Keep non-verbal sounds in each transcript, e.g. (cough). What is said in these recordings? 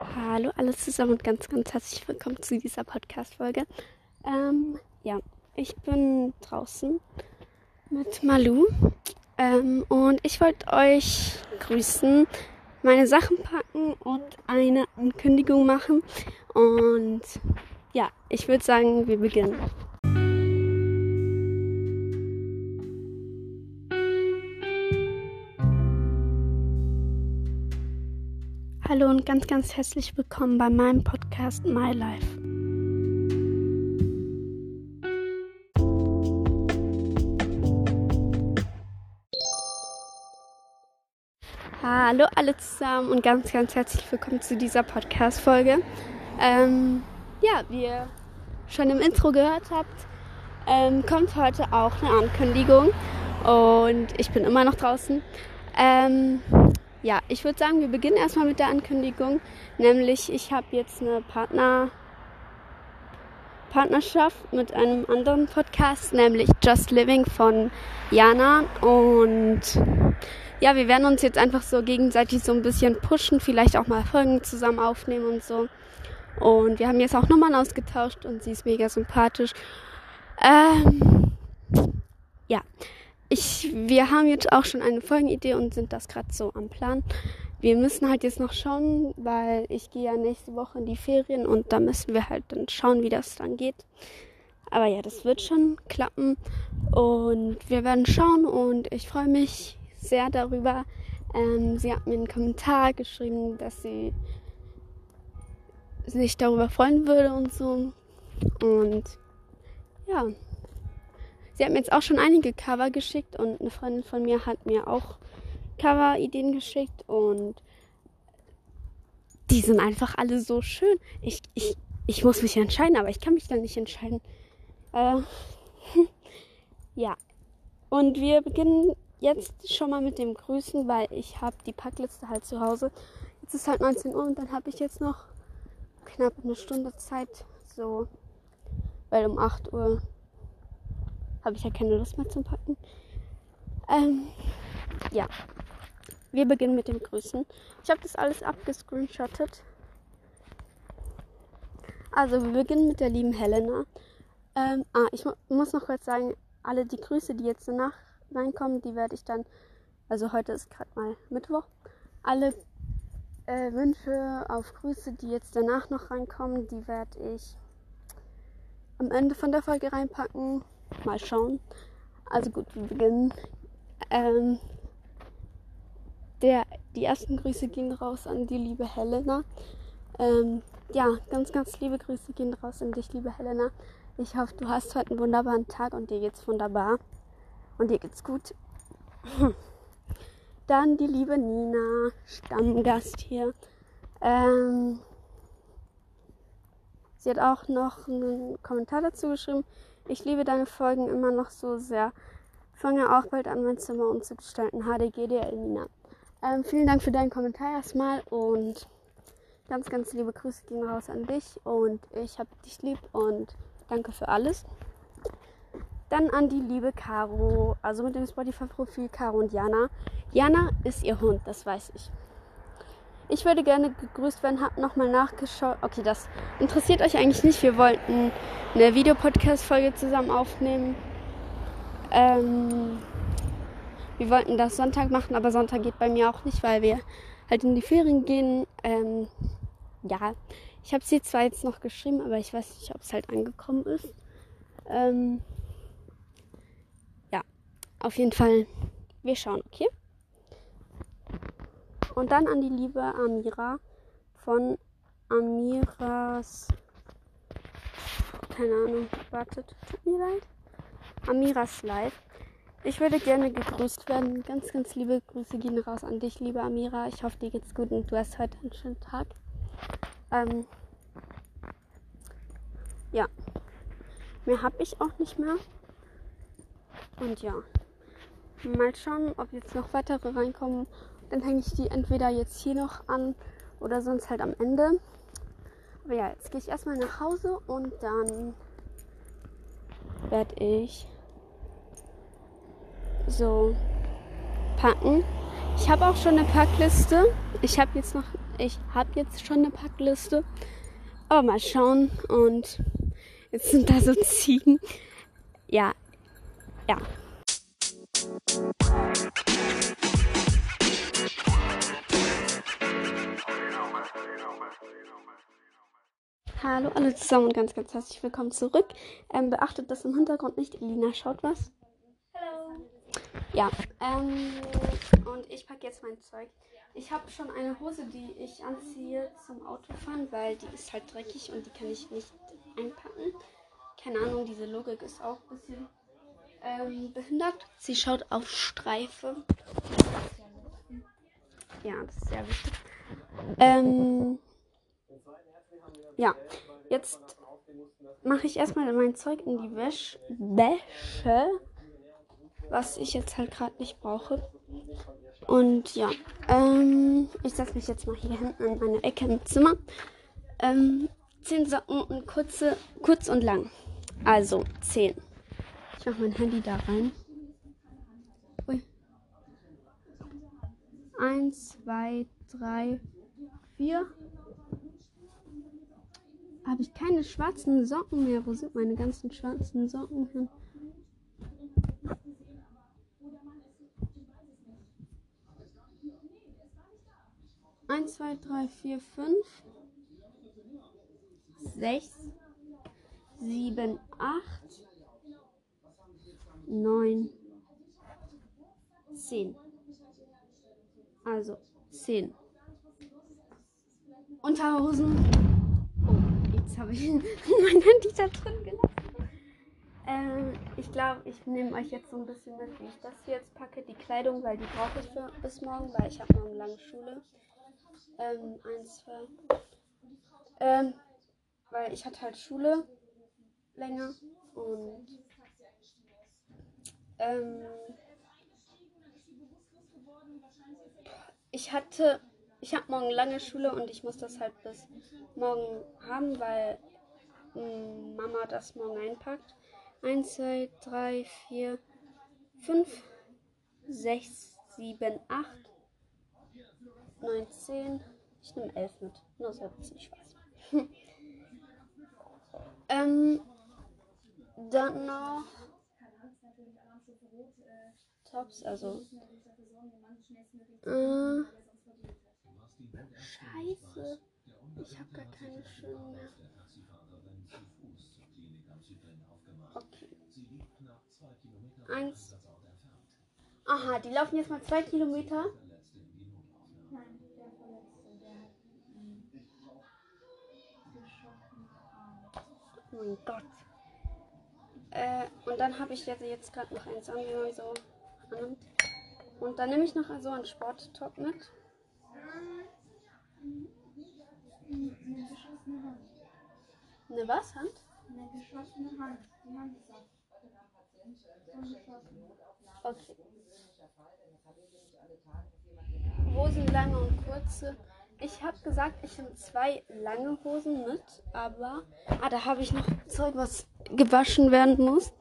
Hallo alle zusammen und ganz, ganz herzlich willkommen zu dieser Podcast-Folge. Ähm, ja, ich bin draußen mit Malu ähm, und ich wollte euch grüßen, meine Sachen packen und eine Ankündigung machen. Und ja, ich würde sagen, wir beginnen. Hallo und ganz, ganz herzlich willkommen bei meinem Podcast My Life. Hallo alle zusammen und ganz, ganz herzlich willkommen zu dieser Podcast-Folge. Ähm, ja, wie ihr schon im Intro gehört habt, ähm, kommt heute auch eine Ankündigung und ich bin immer noch draußen. Ähm, ja, ich würde sagen, wir beginnen erstmal mit der Ankündigung. Nämlich, ich habe jetzt eine Partner, Partnerschaft mit einem anderen Podcast, nämlich Just Living von Jana. Und ja, wir werden uns jetzt einfach so gegenseitig so ein bisschen pushen, vielleicht auch mal Folgen zusammen aufnehmen und so. Und wir haben jetzt auch Nummern ausgetauscht und sie ist mega sympathisch. Ähm, ja, ich, wir haben jetzt auch schon eine Folgenidee und sind das gerade so am Plan. Wir müssen halt jetzt noch schauen, weil ich gehe ja nächste Woche in die Ferien und da müssen wir halt dann schauen, wie das dann geht. Aber ja, das wird schon klappen und wir werden schauen und ich freue mich sehr darüber. Ähm, sie hat mir einen Kommentar geschrieben, dass sie sich darüber freuen würde und so. Und ja, Sie hat mir jetzt auch schon einige Cover geschickt und eine Freundin von mir hat mir auch Cover-Ideen geschickt und die sind einfach alle so schön. Ich, ich, ich muss mich entscheiden, aber ich kann mich dann nicht entscheiden. Äh, (laughs) ja. Und wir beginnen jetzt schon mal mit dem Grüßen, weil ich habe die Packliste halt zu Hause. Jetzt ist halt 19 Uhr und dann habe ich jetzt noch knapp eine Stunde Zeit. So, weil um 8 Uhr habe ich ja keine Lust mehr zum Packen. Ähm, ja. Wir beginnen mit dem Grüßen. Ich habe das alles abgescreenshottet. Also, wir beginnen mit der lieben Helena. Ähm, ah, ich mu muss noch kurz sagen, alle die Grüße, die jetzt danach reinkommen, die werde ich dann, also heute ist gerade mal Mittwoch, alle äh, Wünsche auf Grüße, die jetzt danach noch reinkommen, die werde ich am Ende von der Folge reinpacken. Mal schauen. Also gut, wir beginnen. Ähm, der, die ersten Grüße gehen raus an die liebe Helena. Ähm, ja, ganz, ganz liebe Grüße gehen raus an dich, liebe Helena. Ich hoffe, du hast heute einen wunderbaren Tag und dir geht's wunderbar. Und dir geht's gut. (laughs) Dann die liebe Nina, Stammgast hier. Ähm, sie hat auch noch einen Kommentar dazu geschrieben. Ich liebe deine Folgen immer noch so sehr. Fange auch bald an, mein Zimmer umzugestalten. HDG dir, Elina. Ähm, vielen Dank für deinen Kommentar erstmal und ganz, ganz liebe Grüße gehen raus an dich und ich hab dich lieb und danke für alles. Dann an die liebe Caro, also mit dem Spotify-Profil Caro und Jana. Jana ist ihr Hund, das weiß ich. Ich würde gerne gegrüßt werden, hab nochmal nachgeschaut. Okay, das interessiert euch eigentlich nicht. Wir wollten eine Videopodcast-Folge zusammen aufnehmen. Ähm, wir wollten das Sonntag machen, aber Sonntag geht bei mir auch nicht, weil wir halt in die Ferien gehen. Ähm, ja, ich habe sie zwar jetzt noch geschrieben, aber ich weiß nicht, ob es halt angekommen ist. Ähm, ja, auf jeden Fall, wir schauen, okay? Und dann an die liebe Amira von Amiras. Keine Ahnung, wartet, tut mir leid. Amiras Live. Ich würde gerne gegrüßt werden. Ganz, ganz liebe Grüße gehen raus an dich, liebe Amira. Ich hoffe, dir geht's gut und du hast heute einen schönen Tag. Ähm, ja. Mehr habe ich auch nicht mehr. Und ja. Mal schauen, ob jetzt noch weitere reinkommen dann hänge ich die entweder jetzt hier noch an oder sonst halt am Ende. Aber ja, jetzt gehe ich erstmal nach Hause und dann werde ich so packen. Ich habe auch schon eine Packliste. Ich habe jetzt noch, ich habe jetzt schon eine Packliste. Aber mal schauen. Und jetzt sind da so (laughs) Ziegen. Ja, ja. Hallo alle zusammen und ganz, ganz herzlich willkommen zurück. Ähm, beachtet das im Hintergrund nicht. Elina schaut was. Hallo. Ja, ähm, und ich packe jetzt mein Zeug. Ich habe schon eine Hose, die ich anziehe zum Autofahren, weil die ist halt dreckig und die kann ich nicht einpacken. Keine Ahnung, diese Logik ist auch ein bisschen ähm, behindert. Sie schaut auf Streife. Ja, das ist sehr wichtig. Ähm, ja, jetzt mache ich erstmal mein Zeug in die Wäsche, was ich jetzt halt gerade nicht brauche. Und ja, ähm, ich setze mich jetzt mal hier hinten in meine Ecke im Zimmer. Ähm, zehn Socken und kurze, kurz und lang. Also zehn. Ich mache mein Handy da rein. Ui. Eins, zwei, drei, vier. Habe ich keine schwarzen Socken mehr? Wo sind meine ganzen schwarzen Socken hin? Eins, zwei, drei, vier, fünf, sechs, sieben, acht, neun, zehn. Also zehn. Unterhosen. Jetzt habe ich mein Handy da drin gelassen. Ähm, ich glaube, ich nehme euch jetzt so ein bisschen mit, wie ich das hier jetzt packe. Die Kleidung, weil die brauche ich für, bis morgen, weil ich habe morgen lange Schule. Ähm, eins, zwei. Ähm, weil ich hatte halt Schule länger und ähm, ich hatte, ich habe morgen lange Schule und ich muss das halt bis morgen haben, weil ähm, Mama das morgen einpackt. 1, 2, 3, 4, 5, 6, 7, 8, 9, 10. Ich nehme 11 mit. Nur so ein bisschen Spaß. ähm, dann noch Tops, also. Äh, Scheiße. Ich habe gar keine schönen mehr. Okay. Eins. Aha, die laufen jetzt mal zwei Kilometer. Oh mein Gott. Äh, und dann habe ich jetzt, jetzt gerade noch eins an, wie man so. Und dann nehme ich noch so einen Sporttop mit. Eine geschossene Hand. Eine was? Hand? Eine geschossene Hand. Die Hand ist ab. Okay. Hosen lange und kurze. Ich habe gesagt, ich nehme zwei lange Hosen mit, aber ah, da habe ich noch Zeug, was gewaschen werden muss.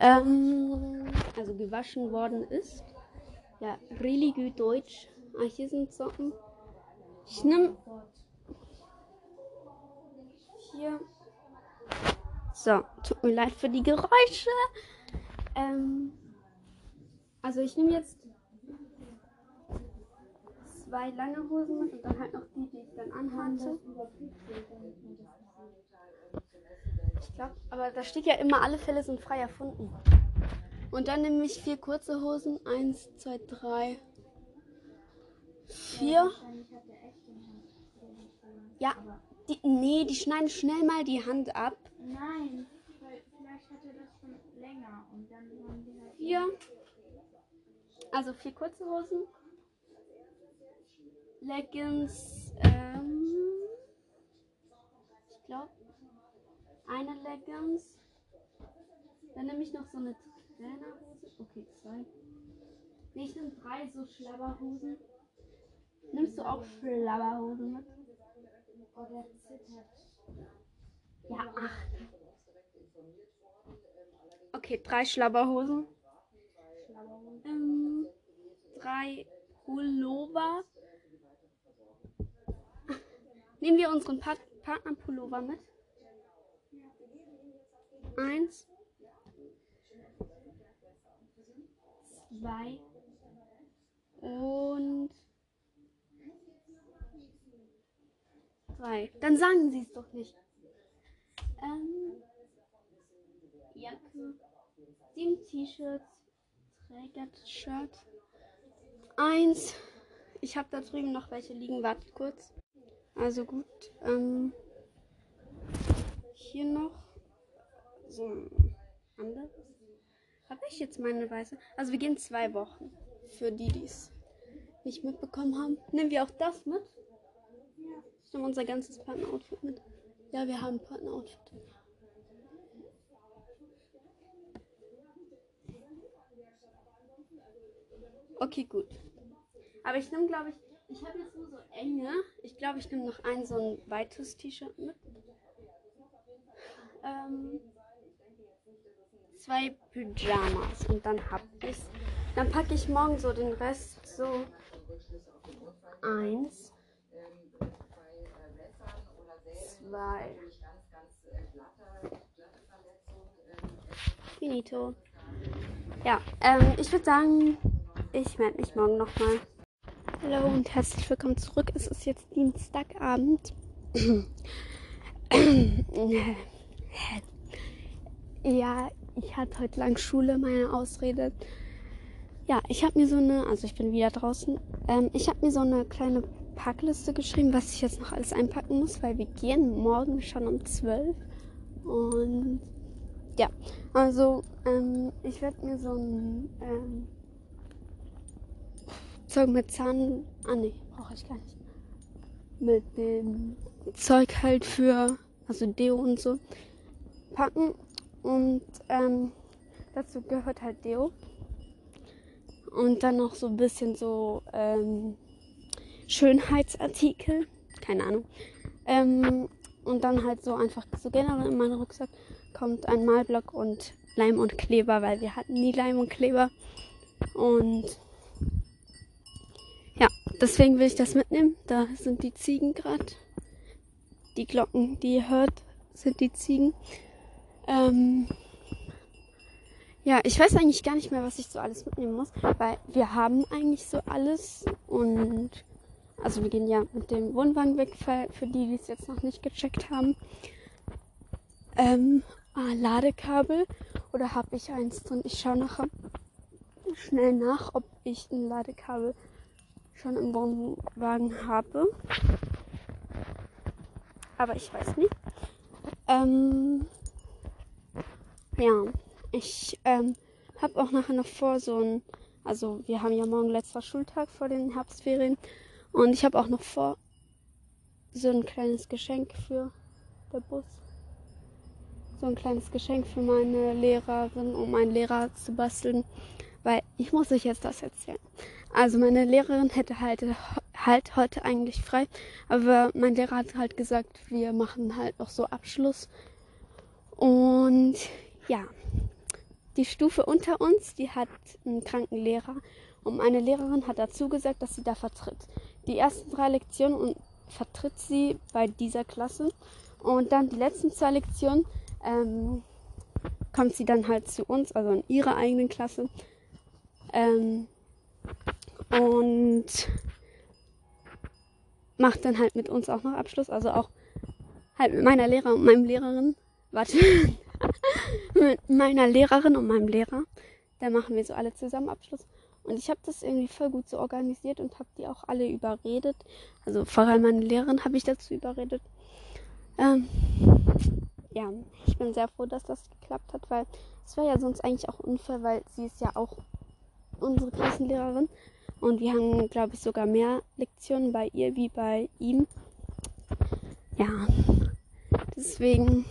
Ähm, also gewaschen worden ist. Ja, really gut Deutsch. Ah, hier sind Socken. Ich nehme hier. So, tut mir leid für die Geräusche. Ähm, also ich nehme jetzt zwei lange Hosen mit und dann halt noch die, die ich dann anhatte. Ich glaube, aber da steht ja immer, alle Fälle sind frei erfunden. Und dann nehme ich vier kurze Hosen. Eins, zwei, drei, vier. Wahrscheinlich hat der echt den Hand. Ja, die, nee, die schneiden schnell mal die Hand ab. Nein, weil vielleicht hat er das schon länger und dann haben die halt. Vier. Also vier kurze Hosen. Leggings. Ähm, ich glaube, eine Leggings. Dann nehme ich noch so eine Trainerhose. Okay, zwei. Nee, ich nehme drei so Schlabberhosen. Nimmst du auch Schlabberhosen mit? Oh, der zittert. Ja, acht. Okay, drei Schlabberhosen. Ähm, drei Pullover. Nehmen wir unseren Part Partner-Pullover mit. Eins. Zwei. Und. Drei. Dann sagen Sie es doch nicht. Ähm. Jacke. Sieben T-Shirts. Träger-Shirt. Eins. Ich habe da drüben noch welche liegen. Wartet kurz. Also gut. Ähm, hier noch so ein anderes. Habe ich jetzt meine weiße? Also wir gehen zwei Wochen. Für die, die es nicht mitbekommen haben. Nehmen wir auch das mit? Ja. Ich nehme unser ganzes Partner-Outfit mit. Ja, wir haben Partner-Outfit. Okay, gut. Aber ich nehme, glaube ich, ich habe jetzt nur so enge. Ich glaube, ich nehme noch ein so ein weites T-Shirt mit. Ähm, zwei Pyjamas und dann hab ich's. Dann packe ich morgen so den Rest so eins, zwei, finito. Ja, ähm, ich würde sagen, ich melde mich morgen nochmal. Hallo und herzlich willkommen zurück. Es ist jetzt Dienstagabend. ja, ich hatte heute lang Schule, meine Ausrede. Ja, ich habe mir so eine, also ich bin wieder draußen, ähm, ich habe mir so eine kleine Packliste geschrieben, was ich jetzt noch alles einpacken muss, weil wir gehen morgen schon um 12. Und ja, also ähm, ich werde mir so ein ähm, Zeug mit Zahn. Ah ne, brauche ich gar nicht. Mit dem Zeug halt für, also Deo und so, packen. Und ähm, dazu gehört halt Deo. Und dann noch so ein bisschen so ähm, Schönheitsartikel. Keine Ahnung. Ähm, und dann halt so einfach so generell in meinen Rucksack kommt ein Malblock und Leim und Kleber, weil wir hatten nie Leim und Kleber. Und ja, deswegen will ich das mitnehmen. Da sind die Ziegen gerade. Die Glocken, die ihr hört, sind die Ziegen. Ähm, ja, ich weiß eigentlich gar nicht mehr, was ich so alles mitnehmen muss, weil wir haben eigentlich so alles und also wir gehen ja mit dem Wohnwagen weg, für die, die es jetzt noch nicht gecheckt haben. Ähm, ah, Ladekabel oder habe ich eins drin? Ich schaue nachher schnell nach, ob ich ein Ladekabel schon im Wohnwagen habe. Aber ich weiß nicht. Ähm, ja, ich ähm, habe auch nachher noch vor, so ein, also wir haben ja morgen letzter Schultag vor den Herbstferien und ich habe auch noch vor, so ein kleines Geschenk für der Bus. So ein kleines Geschenk für meine Lehrerin und meinen Lehrer zu basteln, weil ich muss euch jetzt das erzählen. Also meine Lehrerin hätte halt, halt heute eigentlich frei, aber mein Lehrer hat halt gesagt, wir machen halt noch so Abschluss. Und ja, die Stufe unter uns, die hat einen kranken Lehrer und meine Lehrerin hat dazu gesagt, dass sie da vertritt. Die ersten drei Lektionen vertritt sie bei dieser Klasse und dann die letzten zwei Lektionen ähm, kommt sie dann halt zu uns, also in ihrer eigenen Klasse. Ähm, und macht dann halt mit uns auch noch Abschluss, also auch halt mit meiner Lehrer und meinem Lehrerin. Warte. (laughs) mit meiner Lehrerin und meinem Lehrer. Da machen wir so alle zusammen Abschluss. Und ich habe das irgendwie voll gut so organisiert und habe die auch alle überredet. Also vor allem meine Lehrerin habe ich dazu überredet. Ähm, ja, ich bin sehr froh, dass das geklappt hat, weil es wäre ja sonst eigentlich auch unfair, weil sie ist ja auch unsere Klassenlehrerin. Und wir haben, glaube ich, sogar mehr Lektionen bei ihr wie bei ihm. Ja, deswegen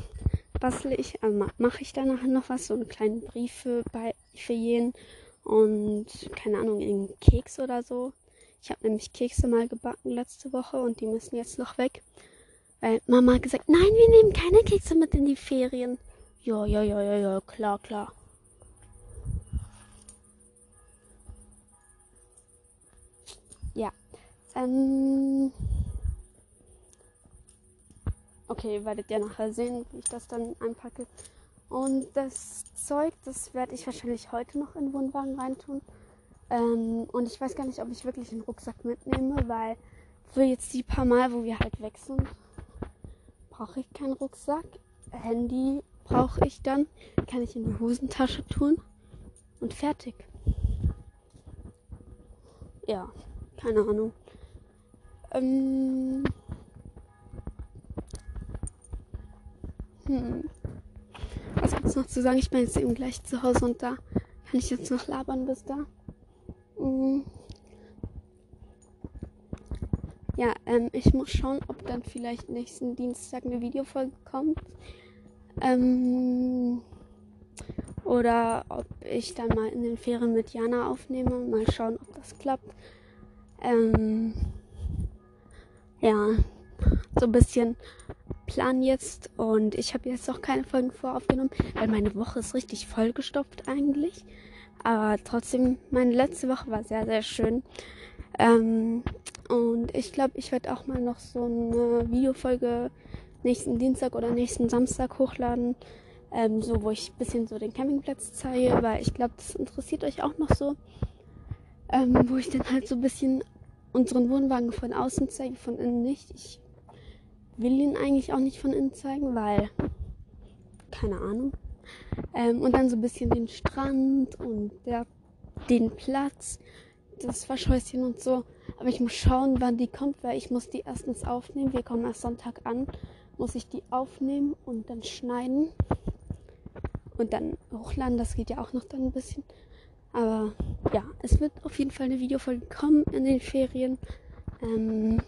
bastle ich, äh, mache ich danach noch was, so einen kleinen Brief für, bei, für jeden und keine Ahnung, einen Keks oder so. Ich habe nämlich Kekse mal gebacken letzte Woche und die müssen jetzt noch weg. Weil Mama hat gesagt, nein, wir nehmen keine Kekse mit in die Ferien. Ja, ja, ja, ja, ja, klar, klar. Ähm. Okay, werdet ihr nachher sehen, wie ich das dann einpacke. Und das Zeug, das werde ich wahrscheinlich heute noch in den Wohnwagen reintun. Ähm, und ich weiß gar nicht, ob ich wirklich einen Rucksack mitnehme, weil für jetzt die paar Mal, wo wir halt sind, brauche ich keinen Rucksack. Handy brauche ich dann, kann ich in die Hosentasche tun und fertig. Ja, keine Ahnung. Ähm, hm. Gibt's noch zu sagen? Ich bin jetzt eben gleich zu Hause und da kann ich jetzt noch labern bis da. Mhm. Ja, ähm, ich muss schauen, ob dann vielleicht nächsten Dienstag eine Videofolge kommt. Ähm, oder ob ich dann mal in den Ferien mit Jana aufnehme. Mal schauen, ob das klappt. Ähm, ja, so ein bisschen Plan jetzt. Und ich habe jetzt auch keine Folgen voraufgenommen, weil meine Woche ist richtig vollgestopft eigentlich. Aber trotzdem, meine letzte Woche war sehr, sehr schön. Ähm, und ich glaube, ich werde auch mal noch so eine Videofolge nächsten Dienstag oder nächsten Samstag hochladen. Ähm, so, wo ich ein bisschen so den Campingplatz zeige, weil ich glaube, das interessiert euch auch noch so. Ähm, wo ich dann halt so ein bisschen unseren Wohnwagen von außen zeige, von innen nicht. Ich will ihn eigentlich auch nicht von innen zeigen, weil keine Ahnung. Ähm, und dann so ein bisschen den Strand und der, den Platz, das Waschhäuschen und so. Aber ich muss schauen, wann die kommt, weil ich muss die erstens aufnehmen. Wir kommen erst Sonntag an. Muss ich die aufnehmen und dann schneiden. Und dann hochladen. Das geht ja auch noch dann ein bisschen. Aber ja, es wird auf jeden Fall eine Videofolge kommen in den Ferien. Ähm,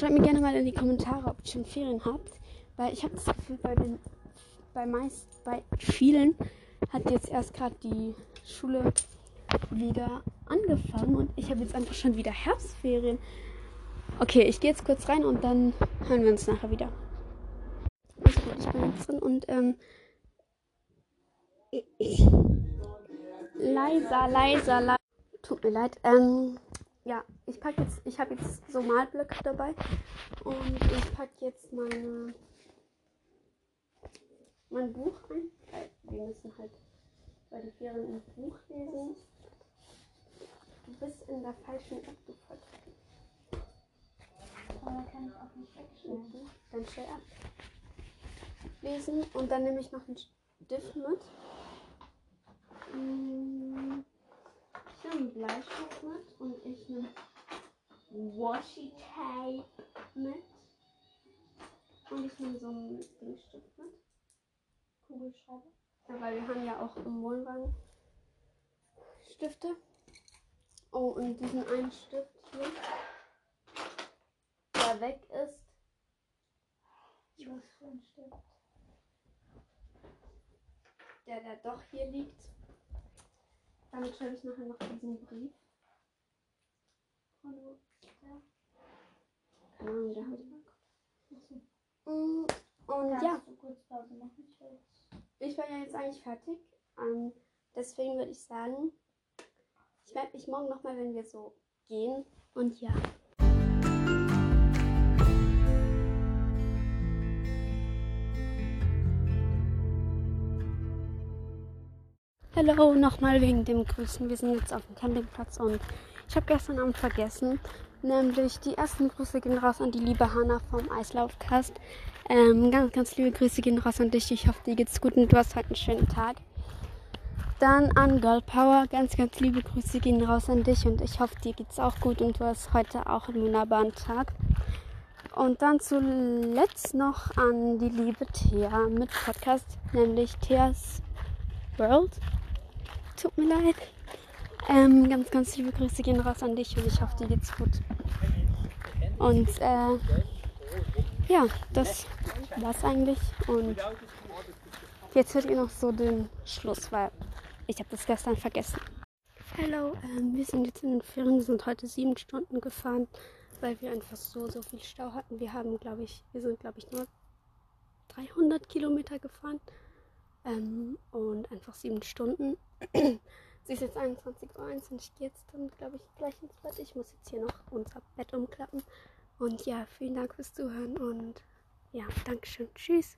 schreibt mir gerne mal in die Kommentare, ob ihr schon Ferien habt. Weil ich habe das Gefühl, bei den bei meist, bei vielen hat jetzt erst gerade die Schule wieder angefangen und ich habe jetzt einfach schon wieder Herbstferien. Okay, ich gehe jetzt kurz rein und dann hören wir uns nachher wieder. Also gut, ich bin jetzt drin und ähm, leiser, leiser, leiser. Tut mir leid. Ähm, ja, ich packe jetzt, ich habe jetzt so Malblöcke dabei und ich packe jetzt meine mein Buch ein. Wir müssen halt bei den Ferien ein Buch lesen. Du bist in der falschen App, du Volltrottel. Aber kann ich auch nicht wegschneiden. Dann stell ab. Lesen und dann nehme ich noch einen Stift mit. Ich nehme einen Bleistift mit und ich nehme Washi Tape mit. Und ich nehme so einen Dingstift mit. Kugelschreiber. Ja, weil wir haben ja auch im Wohnwagen Stifte. Oh, und diesen einen Stift hier, der weg ist. Was für ein Stift. der, der doch hier liegt. Damit schreibe ich nachher noch diesen Brief. Hallo. Ja. Keine Ahnung, der hat. Mm, Und ja? Ich war ja jetzt eigentlich fertig. Ähm, deswegen würde ich sagen, ich melde mich morgen nochmal, wenn wir so gehen. Und ja. Hallo, nochmal wegen dem Grüßen. Wir sind jetzt auf dem Campingplatz und ich habe gestern Abend vergessen, nämlich die ersten Grüße gehen raus an die liebe Hanna vom Eislaufcast. Ähm, ganz, ganz liebe Grüße gehen raus an dich. Ich hoffe, dir geht's gut und du hast heute einen schönen Tag. Dann an Girl Power, ganz, ganz liebe Grüße gehen raus an dich und ich hoffe, dir geht's auch gut und du hast heute auch einen wunderbaren Tag. Und dann zuletzt noch an die liebe Thea mit Podcast, nämlich Theas World. Tut mir leid. Ähm, ganz, ganz liebe Grüße gehen raus an dich und ich hoffe, dir geht's gut. Und äh, ja, das war's eigentlich. Und jetzt hört ihr noch so den Schluss, weil ich habe das gestern vergessen. Hallo, ähm, wir sind jetzt in den Ferien, sind heute sieben Stunden gefahren, weil wir einfach so, so viel Stau hatten. Wir haben, glaube ich, wir sind, glaube ich, nur 300 Kilometer gefahren ähm, und einfach sieben Stunden. (clears throat) Es ist jetzt 21.01 Uhr und ich gehe jetzt dann, glaube ich, gleich ins Bett. Ich muss jetzt hier noch unser Bett umklappen. Und ja, vielen Dank fürs Zuhören und ja, Dankeschön. Tschüss.